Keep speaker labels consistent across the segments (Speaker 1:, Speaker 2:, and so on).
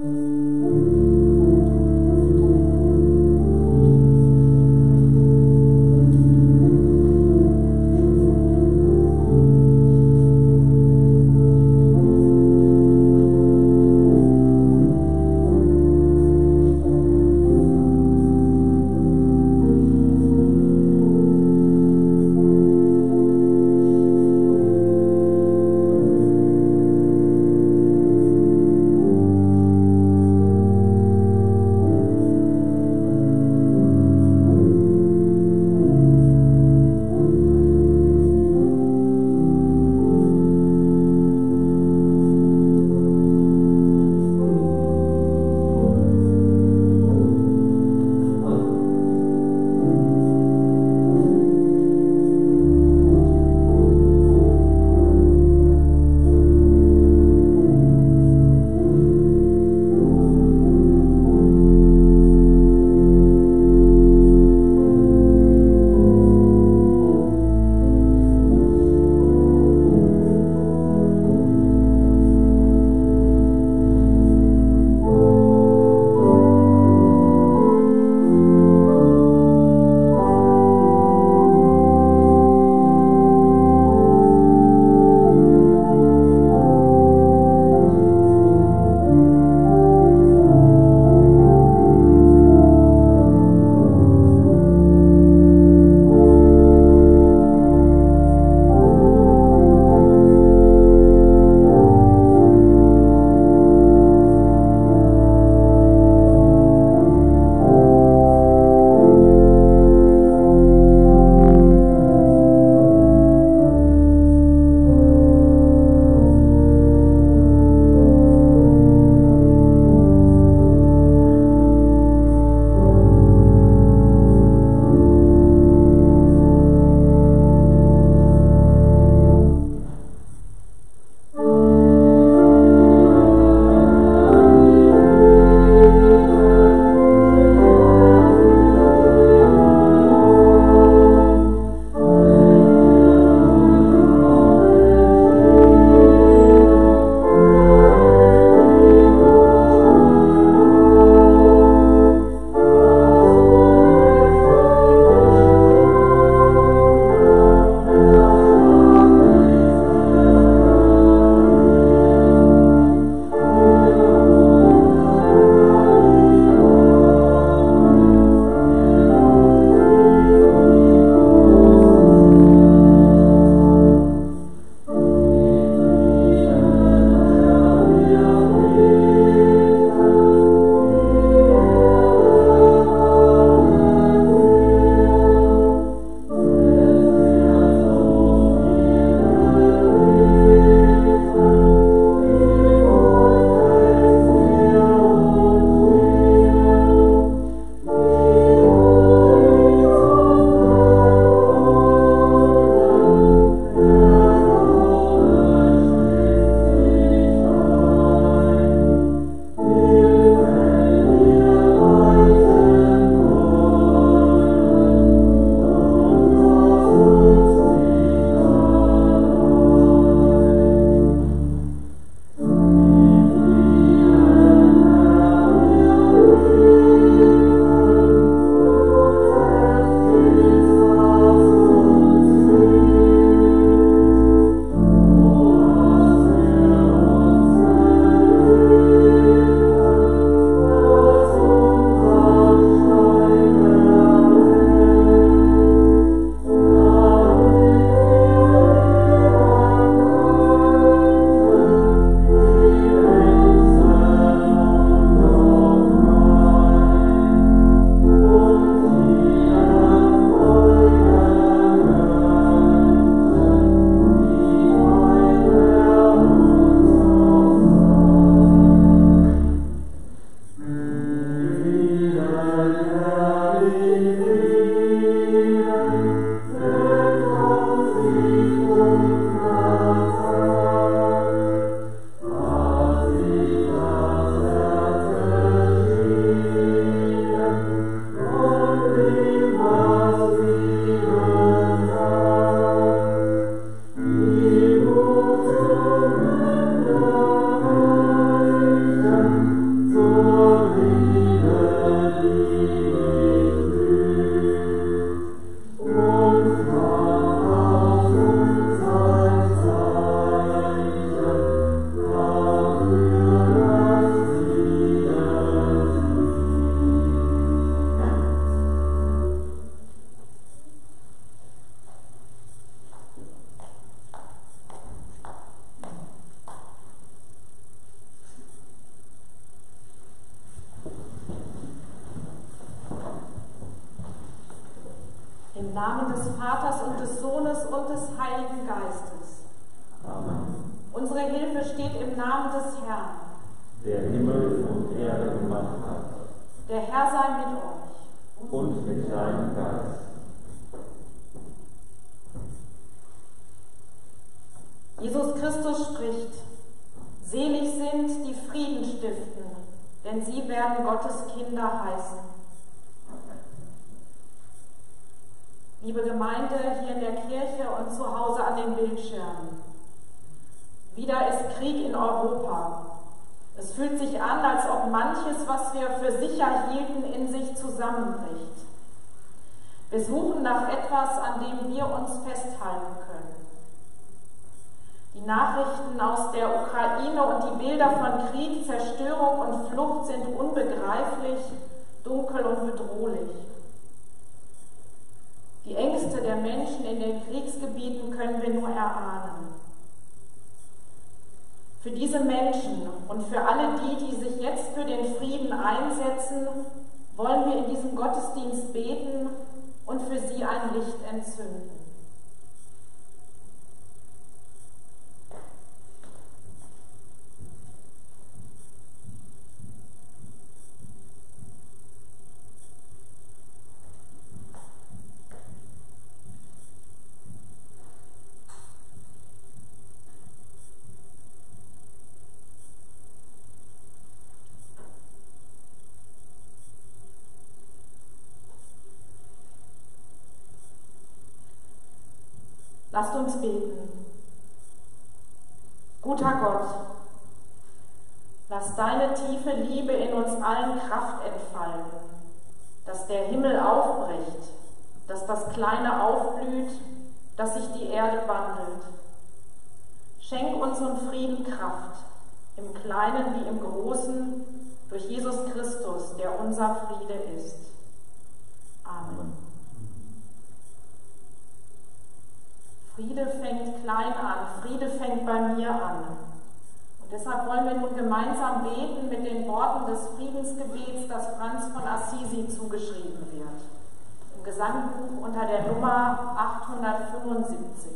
Speaker 1: Mm-hmm. Gemeinde hier in der Kirche und zu Hause an den Bildschirmen, wieder ist Krieg in Europa. Es fühlt sich an, als ob manches, was wir für sicher hielten, in sich zusammenbricht. Wir suchen nach etwas, an dem wir uns festhalten können. Die Nachrichten aus der Ukraine und die Bilder von Krieg, Zerstörung und Flucht sind unbegreiflich, dunkel und bedrohlich. Die Ängste der Menschen in den Kriegsgebieten können wir nur erahnen. Für diese Menschen und für alle die, die sich jetzt für den Frieden einsetzen, wollen wir in diesem Gottesdienst beten und für sie ein Licht entzünden. Lasst uns beten. Guter Gott, lass deine tiefe Liebe in uns allen Kraft entfalten, dass der Himmel aufbricht, dass das Kleine aufblüht, dass sich die Erde wandelt. Schenk unserem Frieden Kraft, im Kleinen wie im Großen, durch Jesus Christus, der unser Friede ist. Amen. Friede fängt klein an, Friede fängt bei mir an. Und deshalb wollen wir nun gemeinsam beten mit den Worten des Friedensgebets, das Franz von Assisi zugeschrieben wird. Im Gesangbuch unter der Nummer 875.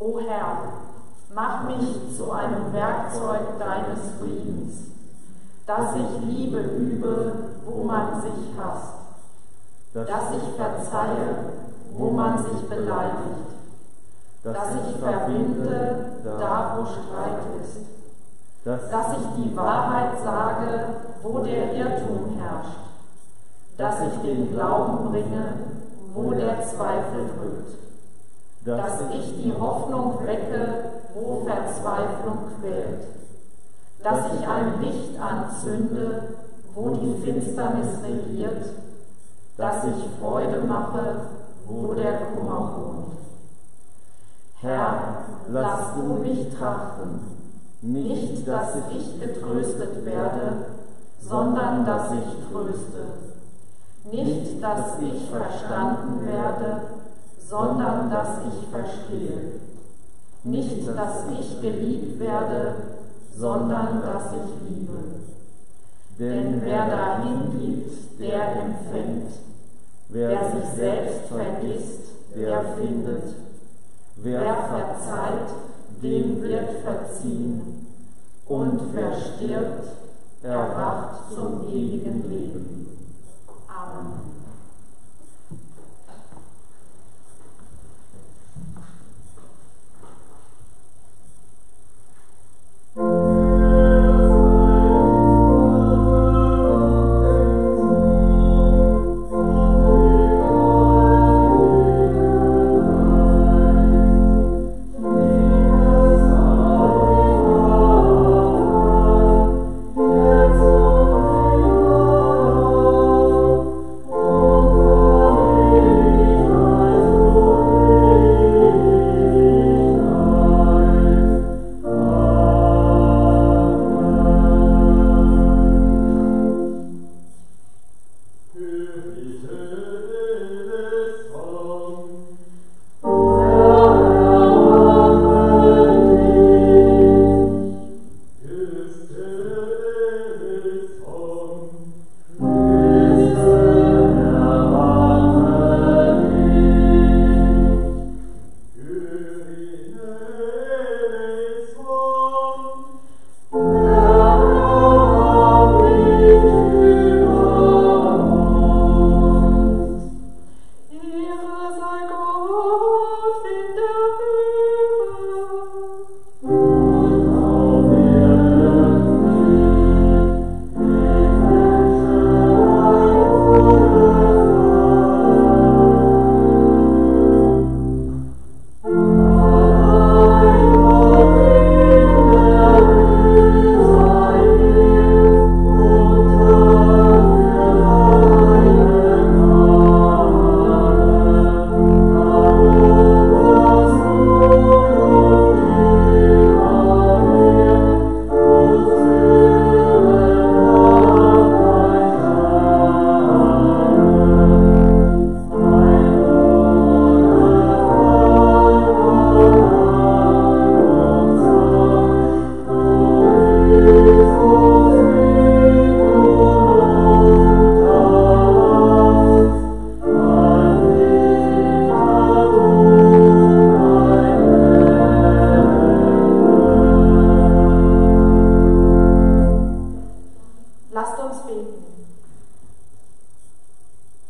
Speaker 1: O Herr, Mach mich zu einem Werkzeug deines Friedens, dass ich Liebe übe, wo man sich hasst, dass ich verzeihe, wo man sich beleidigt, dass ich verbinde, da wo Streit ist, dass ich die Wahrheit sage, wo der Irrtum herrscht, dass ich den Glauben bringe, wo der Zweifel drückt. dass ich die Hoffnung wecke, wo Verzweiflung quält, dass ich ein Licht anzünde, wo die Finsternis regiert, dass ich Freude mache, wo der Kummer wohnt. Herr, lass du mich trachten, nicht, dass ich getröstet werde, sondern dass ich tröste. Nicht, dass ich verstanden werde, sondern dass ich verstehe. Nicht, dass ich geliebt werde, sondern dass ich liebe. Denn wer dahin gibt, der empfängt. Wer sich selbst vergisst, der findet. Wer verzeiht, dem wird verziehen. Und wer stirbt, erwacht zum ewigen Leben. Amen.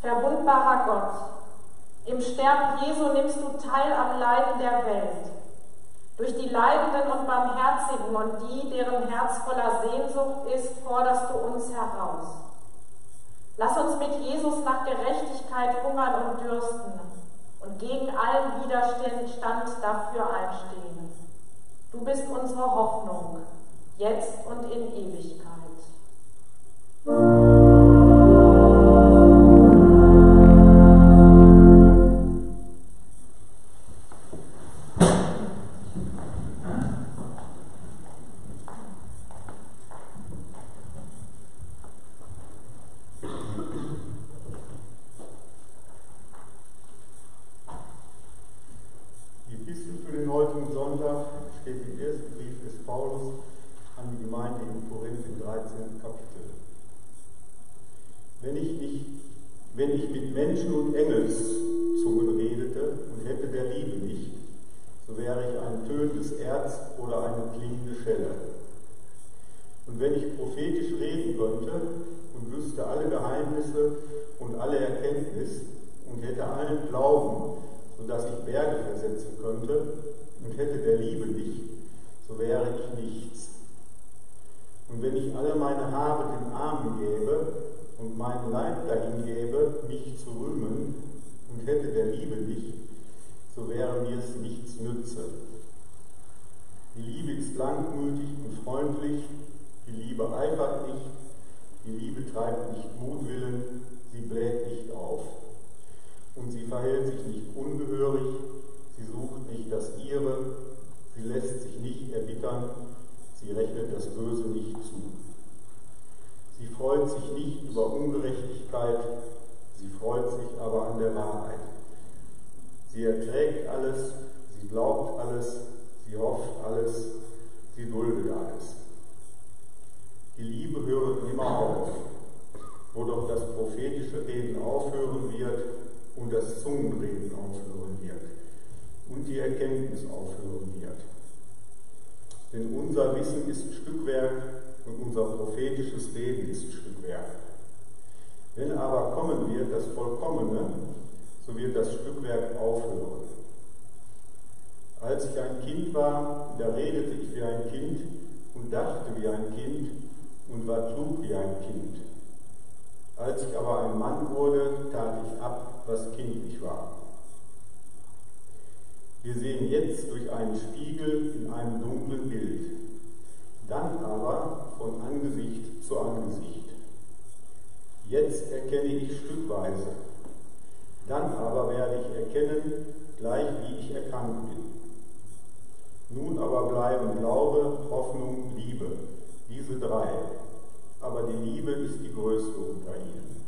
Speaker 1: verwundbarer Gott, im Sterben Jesu nimmst du teil am Leiden der Welt. Durch die Leidenden und Barmherzigen und die, deren Herz voller Sehnsucht ist, forderst du uns heraus. Lass uns mit Jesus nach Gerechtigkeit hungern und dürsten und gegen allen Widerstand dafür einstehen. Du bist unsere Hoffnung, jetzt und in Ewigkeit. ist und hätte allen Glauben, sodass ich Berge versetzen könnte, und hätte der Liebe nicht, so wäre
Speaker 2: ich nichts. Und wenn ich alle meine Haare den Armen gäbe und meinen Leib dahin gäbe, mich zu rühmen, und hätte der Liebe nicht, so wäre mir es nichts nütze. Die Liebe ist langmütig und freundlich, die Liebe eifert nicht, die Liebe treibt nicht Mutwillen, sie bläht nicht auf. Und sie verhält sich nicht ungehörig, sie sucht nicht das Ihre, sie lässt sich nicht erbittern, sie rechnet das Böse nicht zu. Sie freut sich nicht über Ungerechtigkeit, sie freut sich aber an der Wahrheit. Sie erträgt alles, sie glaubt alles, sie hofft alles, sie duldet alles. Die Liebe hört immer auf wo doch das prophetische Reden aufhören wird und das Zungenreden aufhören wird und die Erkenntnis aufhören wird. Denn unser Wissen ist Stückwerk und unser prophetisches Reden ist Stückwerk. Wenn aber kommen wird das Vollkommene, so wird das Stückwerk aufhören. Als
Speaker 1: ich ein Kind war, da redete ich wie ein Kind und dachte wie ein Kind
Speaker 2: und
Speaker 1: war klug
Speaker 2: wie ein Kind. Als ich aber ein Mann wurde, tat ich ab, was kindlich war.
Speaker 1: Wir sehen jetzt durch einen Spiegel in einem dunklen Bild, dann aber von Angesicht zu Angesicht. Jetzt erkenne ich stückweise, dann aber werde ich erkennen, gleich wie ich
Speaker 2: erkannt bin. Nun aber bleiben Glaube, Hoffnung, Liebe, diese drei, aber
Speaker 1: die Liebe ist die größte unter ihnen.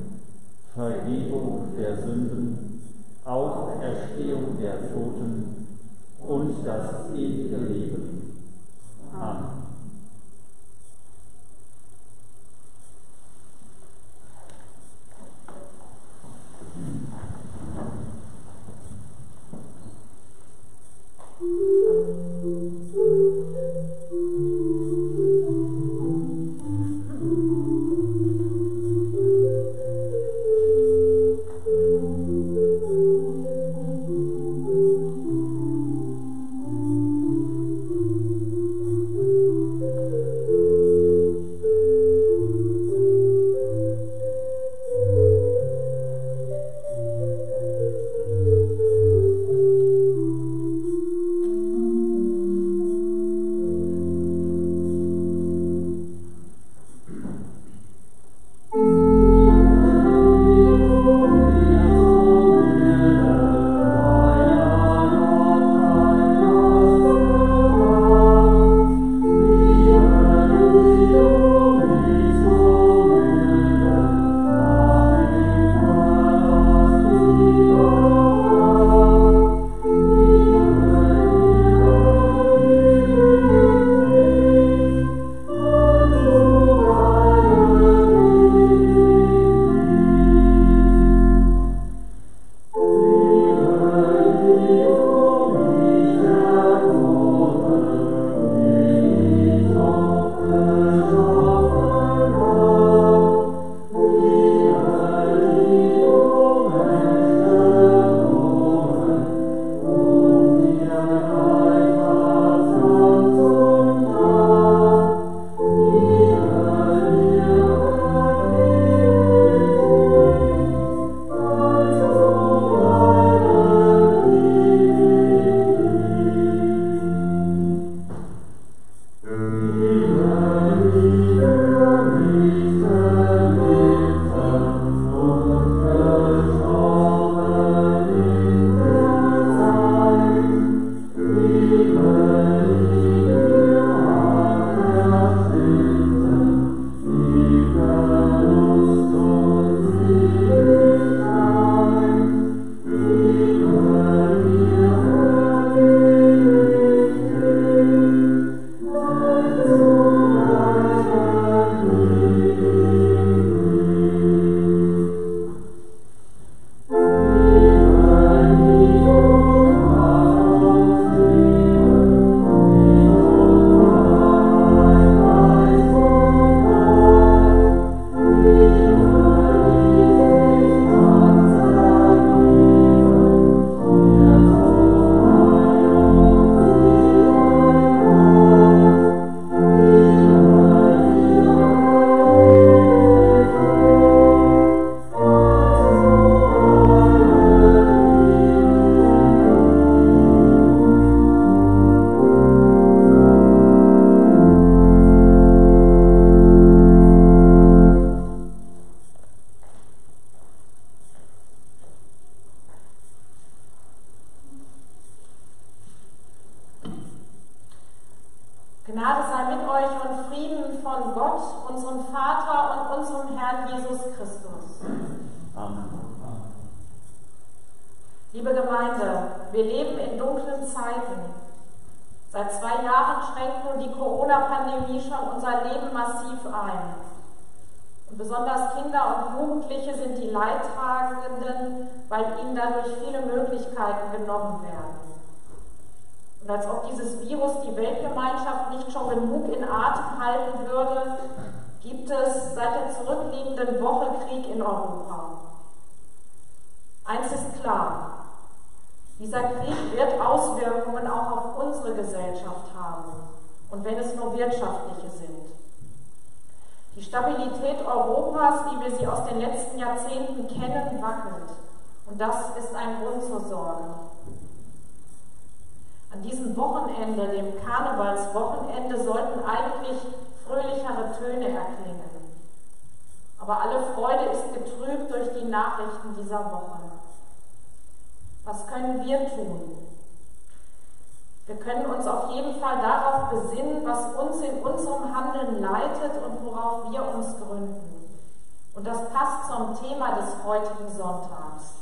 Speaker 3: Vergebung der Sünden, Auferstehung der Toten und das ewige Leben. Amen.
Speaker 1: Nur wirtschaftliche sind. Die Stabilität Europas, wie wir sie aus den letzten Jahrzehnten kennen, wackelt. Und das ist ein Grund zur Sorge. An diesem Wochenende, dem Karnevalswochenende, sollten eigentlich fröhlichere Töne erklingen. Aber alle Freude ist getrübt durch die Nachrichten dieser Woche. Was können wir tun? Wir können uns auf jeden Fall darauf besinnen, was uns in unserem Handeln leitet und worauf wir uns gründen. Und das passt zum Thema des heutigen Sonntags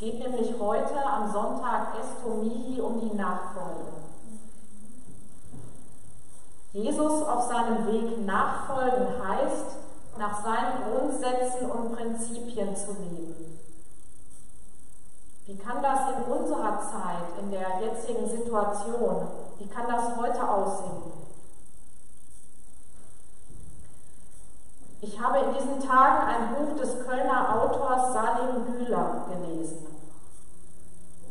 Speaker 1: geht nämlich heute am Sonntag Estomihi um die Nachfolge. Jesus auf seinem Weg nachfolgen heißt, nach seinen Grundsätzen und Prinzipien zu leben. Wie kann das in unserer Zeit, in der jetzigen Situation, wie kann das heute aussehen? Ich habe in diesen Tagen ein Buch des Kölner Autors Salim Bühler gelesen.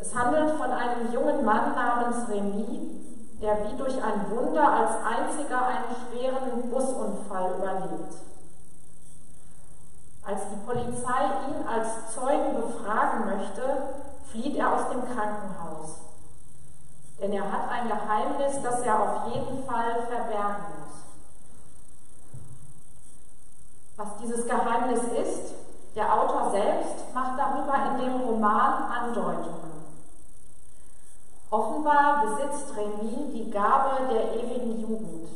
Speaker 1: Es handelt von einem jungen Mann namens Remy, der wie durch ein Wunder als einziger einen schweren Busunfall überlebt. Als die Polizei ihn als Zeugen befragen möchte, flieht er aus dem Krankenhaus. Denn er hat ein Geheimnis, das er auf jeden Fall verbergen muss. Was dieses Geheimnis ist, der Autor selbst macht darüber in dem Roman Andeutungen. Offenbar besitzt Remy die Gabe der ewigen Jugend.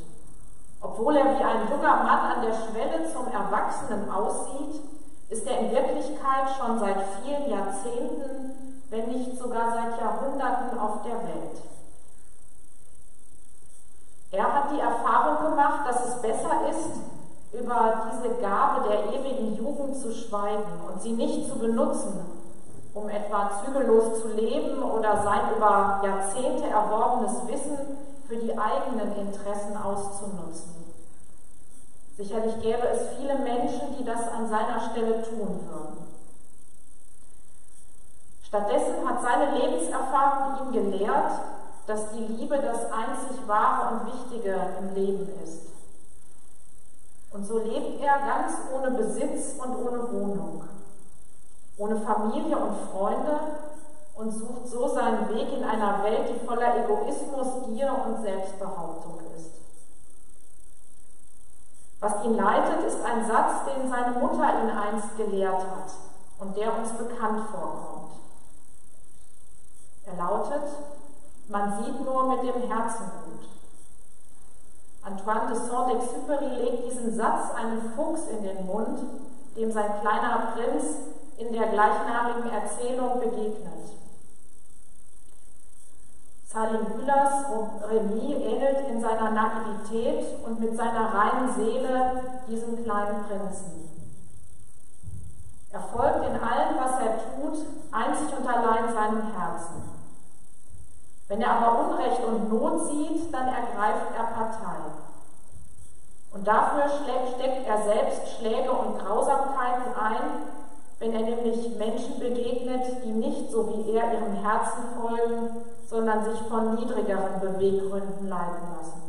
Speaker 1: Obwohl er wie ein junger Mann an der Schwelle zum Erwachsenen aussieht, ist er in Wirklichkeit schon seit vielen Jahrzehnten, wenn nicht sogar seit Jahrhunderten auf der Welt. Er hat die Erfahrung gemacht, dass es besser ist, über diese Gabe der ewigen Jugend zu schweigen und sie nicht zu benutzen, um etwa zügellos zu leben oder sein über Jahrzehnte erworbenes Wissen für die eigenen Interessen auszunutzen. Sicherlich gäbe es viele Menschen, die das an seiner Stelle tun würden. Stattdessen hat seine Lebenserfahrung ihn gelehrt, dass die Liebe das einzig Wahre und Wichtige im Leben ist. Und so lebt er ganz ohne Besitz und ohne Wohnung ohne Familie und Freunde und sucht so seinen Weg in einer Welt, die voller Egoismus, Gier und Selbstbehauptung ist. Was ihn leitet, ist ein Satz, den seine Mutter ihn einst gelehrt hat und der uns bekannt vorkommt. Er lautet, man sieht nur mit dem Herzen gut. Antoine de Saint-Exupéry legt diesen Satz einem Fuchs in den Mund, dem sein kleiner Prinz in der gleichnamigen Erzählung begegnet. Salim Bühlers Remy ähnelt in seiner Naivität und mit seiner reinen Seele diesem kleinen Prinzen. Er folgt in allem, was er tut, einzig und allein seinem Herzen. Wenn er aber Unrecht und Not sieht, dann ergreift er Partei. Und dafür steckt er selbst Schläge und Grausamkeiten ein, wenn er nämlich Menschen begegnet, die nicht so wie er ihrem Herzen folgen, sondern sich von niedrigeren Beweggründen leiten lassen.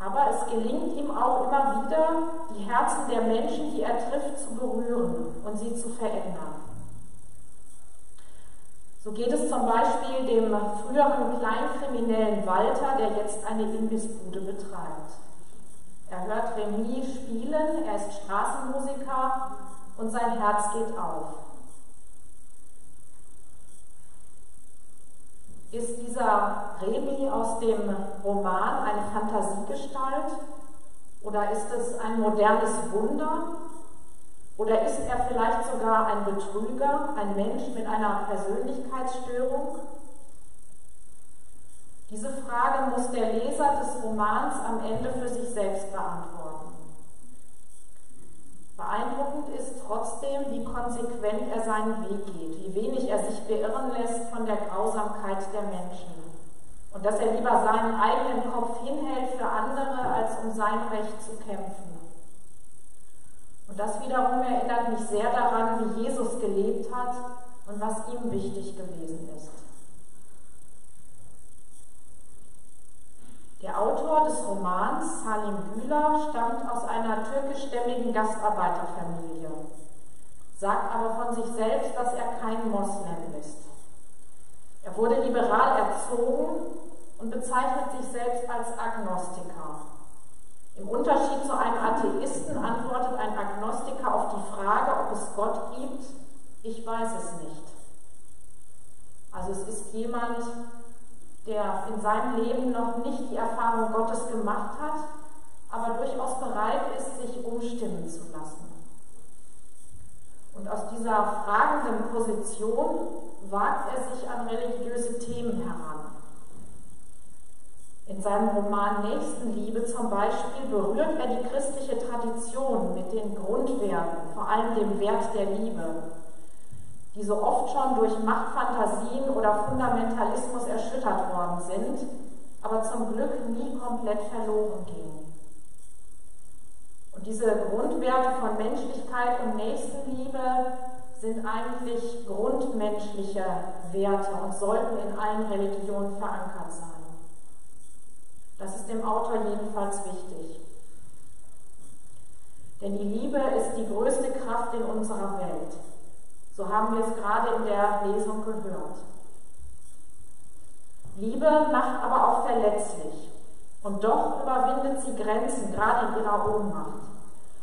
Speaker 1: Aber es gelingt ihm auch immer wieder, die Herzen der Menschen, die er trifft, zu berühren und sie zu verändern. So geht es zum Beispiel dem früheren Kleinkriminellen Walter, der jetzt eine Imbissbude betreibt. Er hört Remy spielen, er ist Straßenmusiker und sein Herz geht auf. Ist dieser Remi aus dem Roman eine Fantasiegestalt oder ist es ein modernes Wunder? Oder ist er vielleicht sogar ein Betrüger, ein Mensch mit einer Persönlichkeitsstörung? Diese Frage muss der Leser des Romans am Ende für sich selbst beantworten. Beeindruckend ist trotzdem, wie konsequent er seinen Weg geht, wie wenig er sich beirren lässt von der Grausamkeit der Menschen und dass er lieber seinen eigenen Kopf hinhält für andere, als um sein Recht zu kämpfen. Und das wiederum erinnert mich sehr daran, wie Jesus gelebt hat und was ihm wichtig gewesen ist. Der Autor des Romans, Salim Güler, stammt aus einer türkischstämmigen Gastarbeiterfamilie, sagt aber von sich selbst, dass er kein Moslem ist. Er wurde liberal erzogen und bezeichnet sich selbst als Agnostiker. Im Unterschied zu einem Atheisten antwortet ein Agnostiker auf die Frage, ob es Gott gibt, ich weiß es nicht. Also es ist jemand, der in seinem Leben noch nicht die Erfahrung Gottes gemacht hat, aber durchaus bereit ist, sich umstimmen zu lassen. Und aus dieser fragenden Position wagt er sich an religiöse Themen heran. In seinem Roman Nächstenliebe zum Beispiel berührt er die christliche Tradition mit den Grundwerten, vor allem dem Wert der Liebe, die so oft schon durch Machtfantasien oder Fundamentalismus erschüttert worden sind, aber zum Glück nie komplett verloren gingen. Und diese Grundwerte von Menschlichkeit und Nächstenliebe sind eigentlich grundmenschliche Werte und sollten in allen Religionen verankert sein. Das ist dem Autor jedenfalls wichtig. Denn die Liebe ist die größte Kraft in unserer Welt. So haben wir es gerade in der Lesung gehört. Liebe macht aber auch verletzlich. Und doch überwindet sie Grenzen, gerade in ihrer Ohnmacht.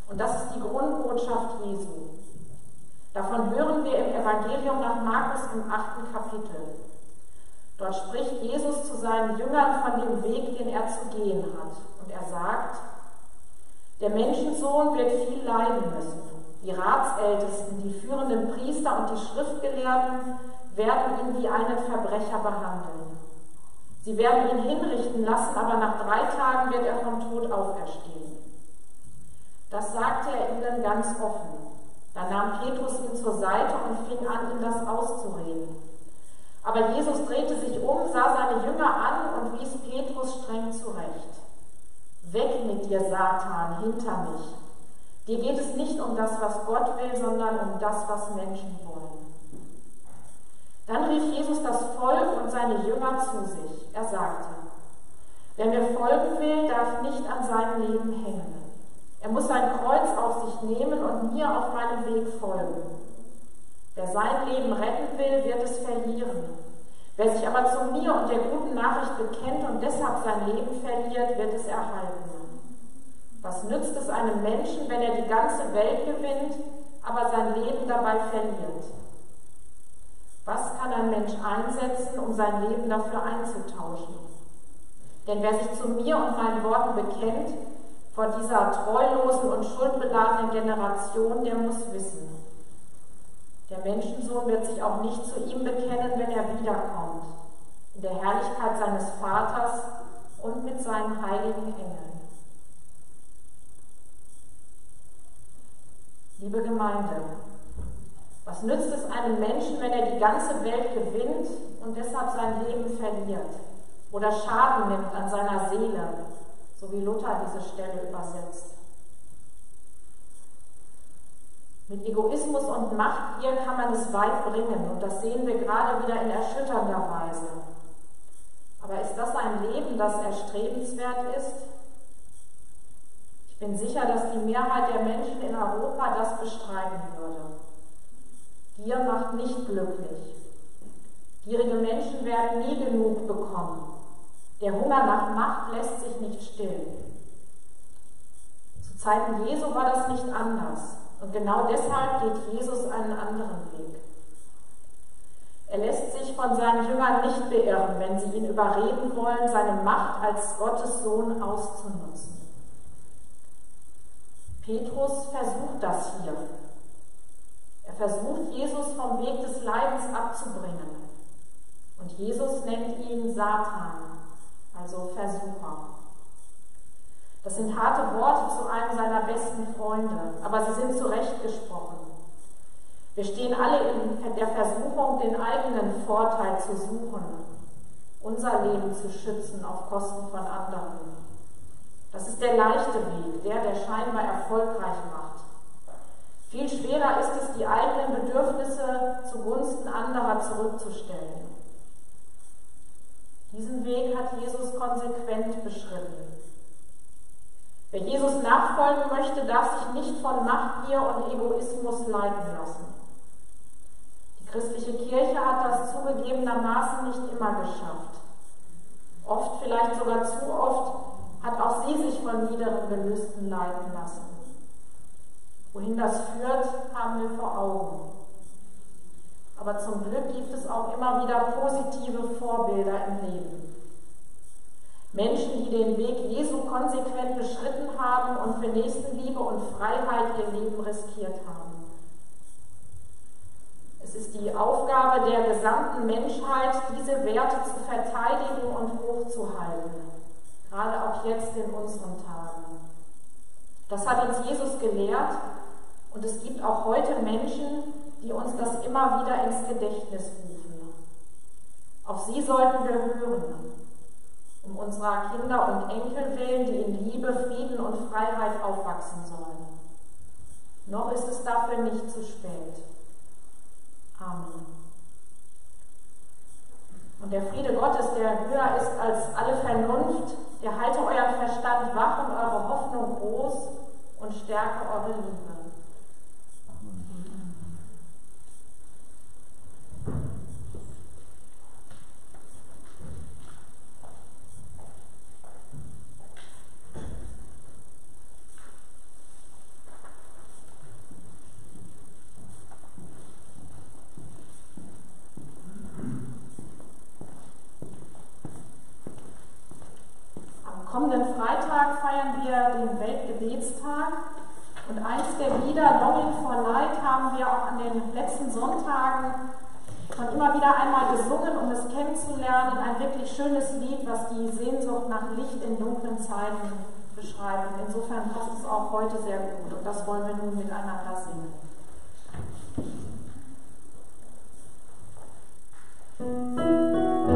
Speaker 1: Und das ist die Grundbotschaft Jesu. Davon hören wir im Evangelium nach Markus im achten Kapitel. Dort spricht Jesus zu seinen Jüngern von dem Weg, den er zu gehen hat. Und er sagt, der Menschensohn wird viel leiden müssen. Die Ratsältesten, die führenden Priester und die Schriftgelehrten werden ihn wie einen Verbrecher behandeln. Sie werden ihn hinrichten lassen, aber nach drei Tagen wird er vom Tod auferstehen. Das sagte er ihnen ganz offen. Da nahm Petrus ihn zur Seite und fing an, ihm das auszureden. Aber Jesus drehte sich um, sah seine Jünger an und wies Petrus streng zurecht. Weg mit dir, Satan, hinter mich. Dir geht es nicht um das, was Gott will, sondern um das, was Menschen wollen. Dann rief Jesus das Volk und seine Jünger zu sich. Er sagte, wer mir folgen will, darf nicht an seinem Leben hängen. Er muss sein Kreuz auf sich nehmen und mir auf meinem Weg folgen. Wer sein Leben retten will, wird es verlieren. Wer sich aber zu mir und der guten Nachricht bekennt und deshalb sein Leben verliert, wird es erhalten. Was nützt es einem Menschen, wenn er die ganze Welt gewinnt, aber sein Leben dabei verliert? Was kann ein Mensch einsetzen, um sein Leben dafür einzutauschen? Denn wer sich zu mir und meinen Worten bekennt, vor dieser treulosen und schuldbeladenen Generation, der muss wissen, der Menschensohn wird sich auch nicht zu ihm bekennen, wenn er wiederkommt, in der Herrlichkeit seines Vaters und mit seinen heiligen Engeln. Liebe Gemeinde, was nützt es einem Menschen, wenn er die ganze Welt gewinnt und deshalb sein Leben verliert oder Schaden nimmt an seiner Seele, so wie Luther diese Stelle übersetzt? Mit Egoismus und Machtgier kann man es weit bringen und das sehen wir gerade wieder in erschütternder Weise. Aber ist das ein Leben, das erstrebenswert ist? Ich bin sicher, dass die Mehrheit der Menschen in Europa das bestreiten würde. Gier macht nicht glücklich. Gierige Menschen werden nie genug bekommen. Der Hunger nach Macht lässt sich nicht stillen. Zu Zeiten Jesu war das nicht anders. Und genau deshalb geht Jesus einen anderen Weg. Er lässt sich von seinen Jüngern nicht beirren, wenn sie ihn überreden wollen, seine Macht als Gottes Sohn auszunutzen. Petrus versucht das hier. Er versucht, Jesus vom Weg des Leidens abzubringen. Und Jesus nennt ihn Satan, also Versucher. Das sind harte Worte zu einem seiner besten Freunde, aber sie sind zurechtgesprochen. Wir stehen alle in der Versuchung, den eigenen Vorteil zu suchen, unser Leben zu schützen auf Kosten von anderen. Das ist der leichte Weg, der, der scheinbar erfolgreich macht. Viel schwerer ist es, die eigenen Bedürfnisse zugunsten anderer zurückzustellen. Diesen Weg hat Jesus konsequent beschritten. Wer Jesus nachfolgen möchte, darf sich nicht von Machtgier und Egoismus leiten lassen. Die christliche Kirche hat das zugegebenermaßen nicht immer geschafft. Oft, vielleicht sogar zu oft, hat auch sie sich von niederen Gelüsten leiten lassen. Wohin das führt, haben wir vor Augen. Aber zum Glück gibt es auch immer wieder positive Vorbilder im Leben. Menschen, die den Weg Jesu konsequent beschritten haben und für Nächstenliebe und Freiheit ihr Leben riskiert haben. Es ist die Aufgabe der gesamten Menschheit, diese Werte zu verteidigen und hochzuhalten gerade auch jetzt in unseren Tagen. Das hat uns Jesus gelehrt und es gibt auch heute Menschen, die uns das immer wieder ins Gedächtnis rufen. Auf sie sollten wir hören, um unserer Kinder und Enkel willen, die in Liebe, Frieden und Freiheit aufwachsen sollen. Noch ist es dafür nicht zu spät. Amen. Und der Friede Gottes, der höher ist als alle Vernunft, der halte euren Verstand wach und eure Hoffnung groß und stärke eure Liebe. Gebetstag. Und eins der Lieder, Longing for Light, haben wir auch an den letzten Sonntagen schon immer wieder einmal gesungen, um es kennenzulernen. Ein wirklich schönes Lied, was die Sehnsucht nach Licht in dunklen Zeiten beschreibt. Insofern passt es auch heute sehr gut und das wollen wir nun miteinander singen. Musik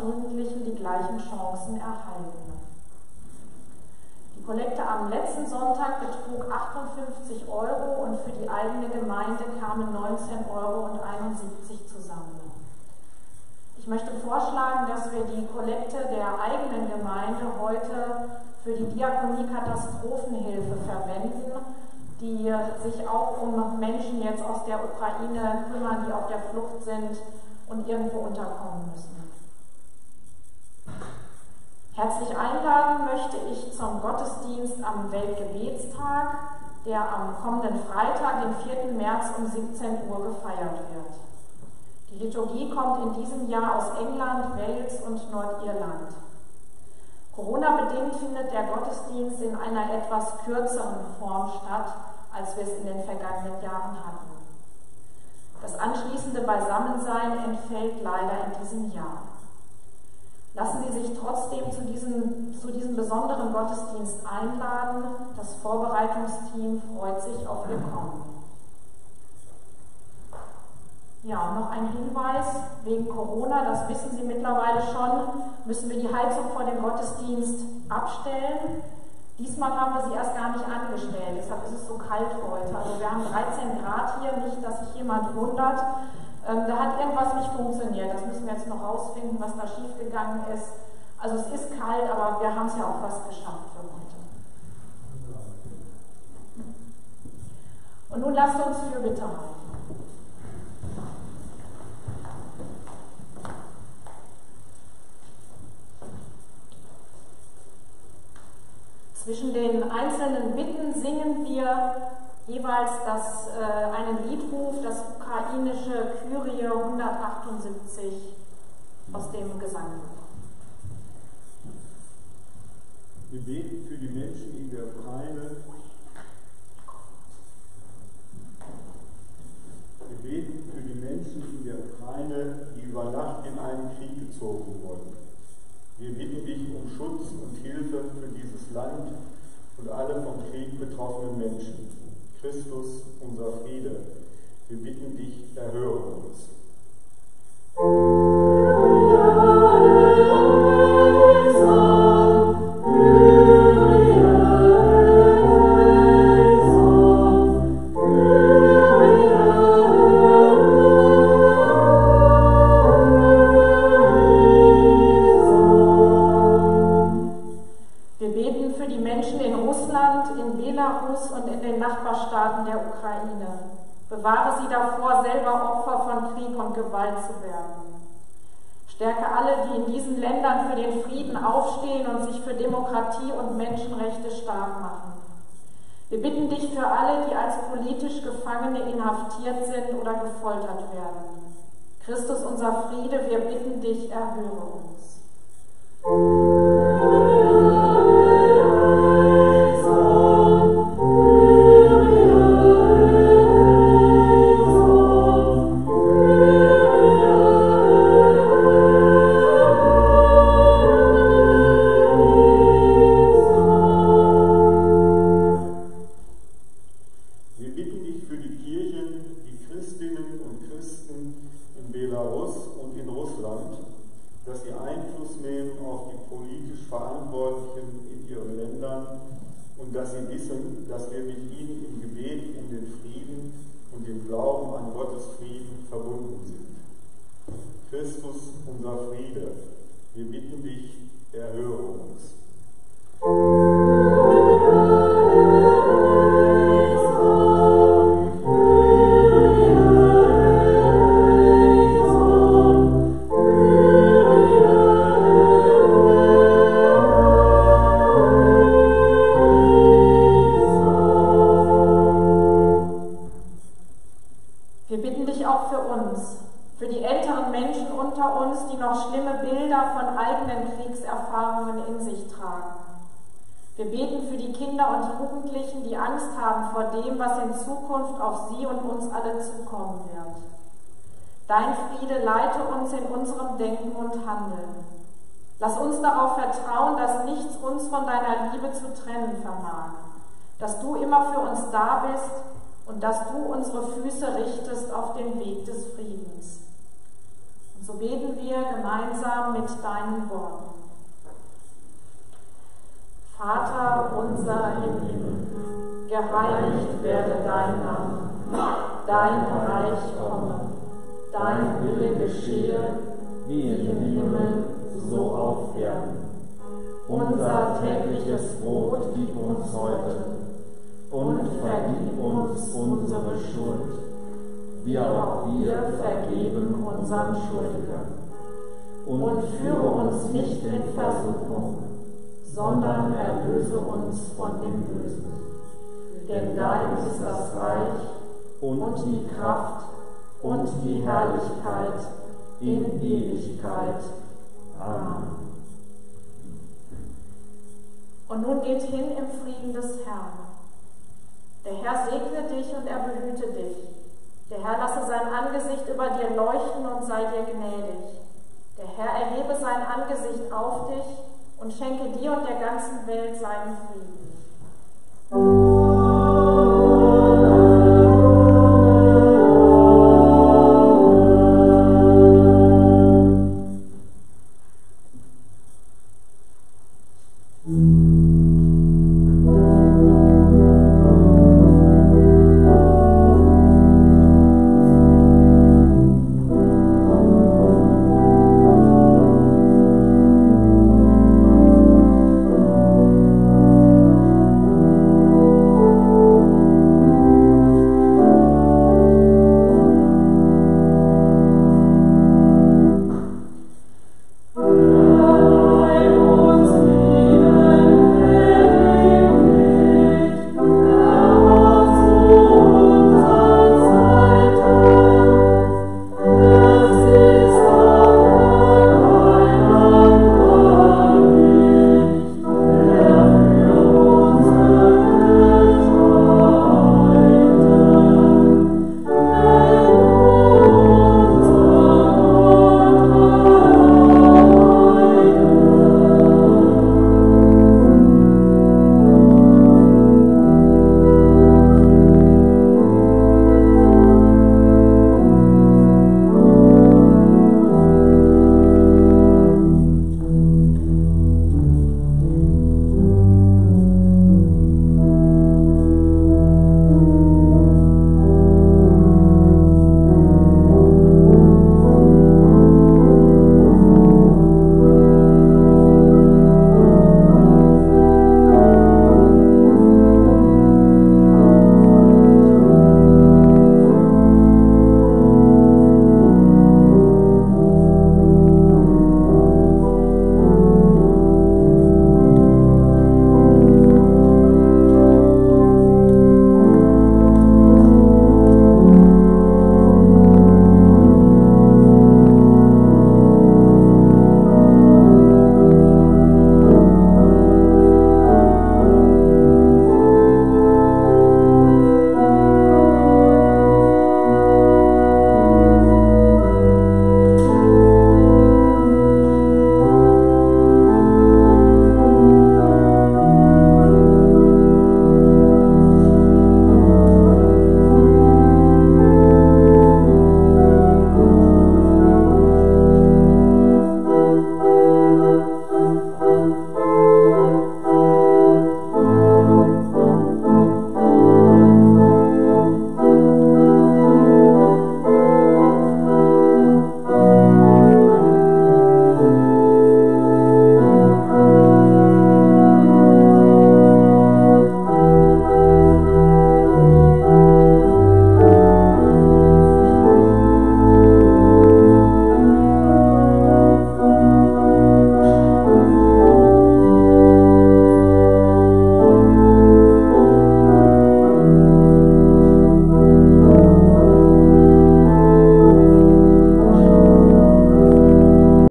Speaker 1: Jugendlichen die gleichen Chancen erhalten. Die Kollekte am letzten Sonntag betrug 58 Euro und für die eigene Gemeinde kamen 19,71 Euro zusammen. Ich möchte vorschlagen, dass wir die Kollekte der eigenen Gemeinde heute für die Diakonie Katastrophenhilfe verwenden, die sich auch um Menschen jetzt aus der Ukraine kümmern, die auf der Flucht sind und irgendwo unterkommen müssen. Herzlich einladen möchte ich zum Gottesdienst am Weltgebetstag, der am kommenden Freitag, den 4. März um 17 Uhr gefeiert wird. Die Liturgie kommt in diesem Jahr aus England, Wales und Nordirland. Corona-bedingt findet der Gottesdienst in einer etwas kürzeren Form statt, als wir es in den vergangenen Jahren hatten. Das anschließende Beisammensein entfällt leider in diesem Jahr. Lassen Sie sich trotzdem zu diesem, zu diesem besonderen Gottesdienst einladen. Das Vorbereitungsteam freut sich auf Ihr Kommen. Ja, noch ein Hinweis wegen Corona, das wissen Sie mittlerweile schon, müssen wir die Heizung vor dem Gottesdienst abstellen. Diesmal haben wir sie erst gar nicht angestellt, deshalb ist es so kalt heute. Also wir haben 13 Grad hier, nicht, dass sich jemand wundert. Ähm, da hat irgendwas nicht funktioniert. Das müssen wir jetzt noch rausfinden, was da schiefgegangen ist. Also es ist kalt, aber wir haben es ja auch fast geschafft für heute. Und nun lasst uns für Bitte halten. Zwischen den einzelnen Bitten singen wir jeweils das, äh, einen Liedruf, das ukrainische Kyrie 178 aus dem Gesangbuch.
Speaker 4: Wir beten für die Menschen in der Ukraine. Wir beten für die Menschen in der Ukraine, die über Nacht in einen Krieg gezogen wurden. Wir bitten dich um Schutz und Hilfe für dieses Land und alle vom Krieg betroffenen Menschen. Christus, unser Friede, wir bitten dich, erhöre uns.
Speaker 1: Demokratie und Menschenrechte stark machen. Wir bitten dich für alle, die als politisch Gefangene inhaftiert sind oder gefoltert werden. Christus, unser Friede, wir bitten dich, erhöre und dass du unsere Füße richtest auf den Weg des Friedens. Und so beten wir gemeinsam mit deinen Worten. Vater unser im Himmel, geheiligt werde dein Name, dein Reich komme, dein Wille geschehe, wie im Himmel, so auf Erden. Unser tägliches Brot gib uns heute und vergib uns unsere Schuld, wie auch wir vergeben unseren Schuldigern. Und führe uns nicht in Versuchung, sondern erlöse uns von dem Bösen. Denn dein ist das Reich und die Kraft und die Herrlichkeit in Ewigkeit. Amen. Und nun geht hin im Frieden des Herrn. Der Herr segne dich und er behüte dich. Der Herr lasse sein Angesicht über dir leuchten und sei dir gnädig. Der Herr erhebe sein Angesicht auf dich und schenke dir und der ganzen Welt seinen Frieden.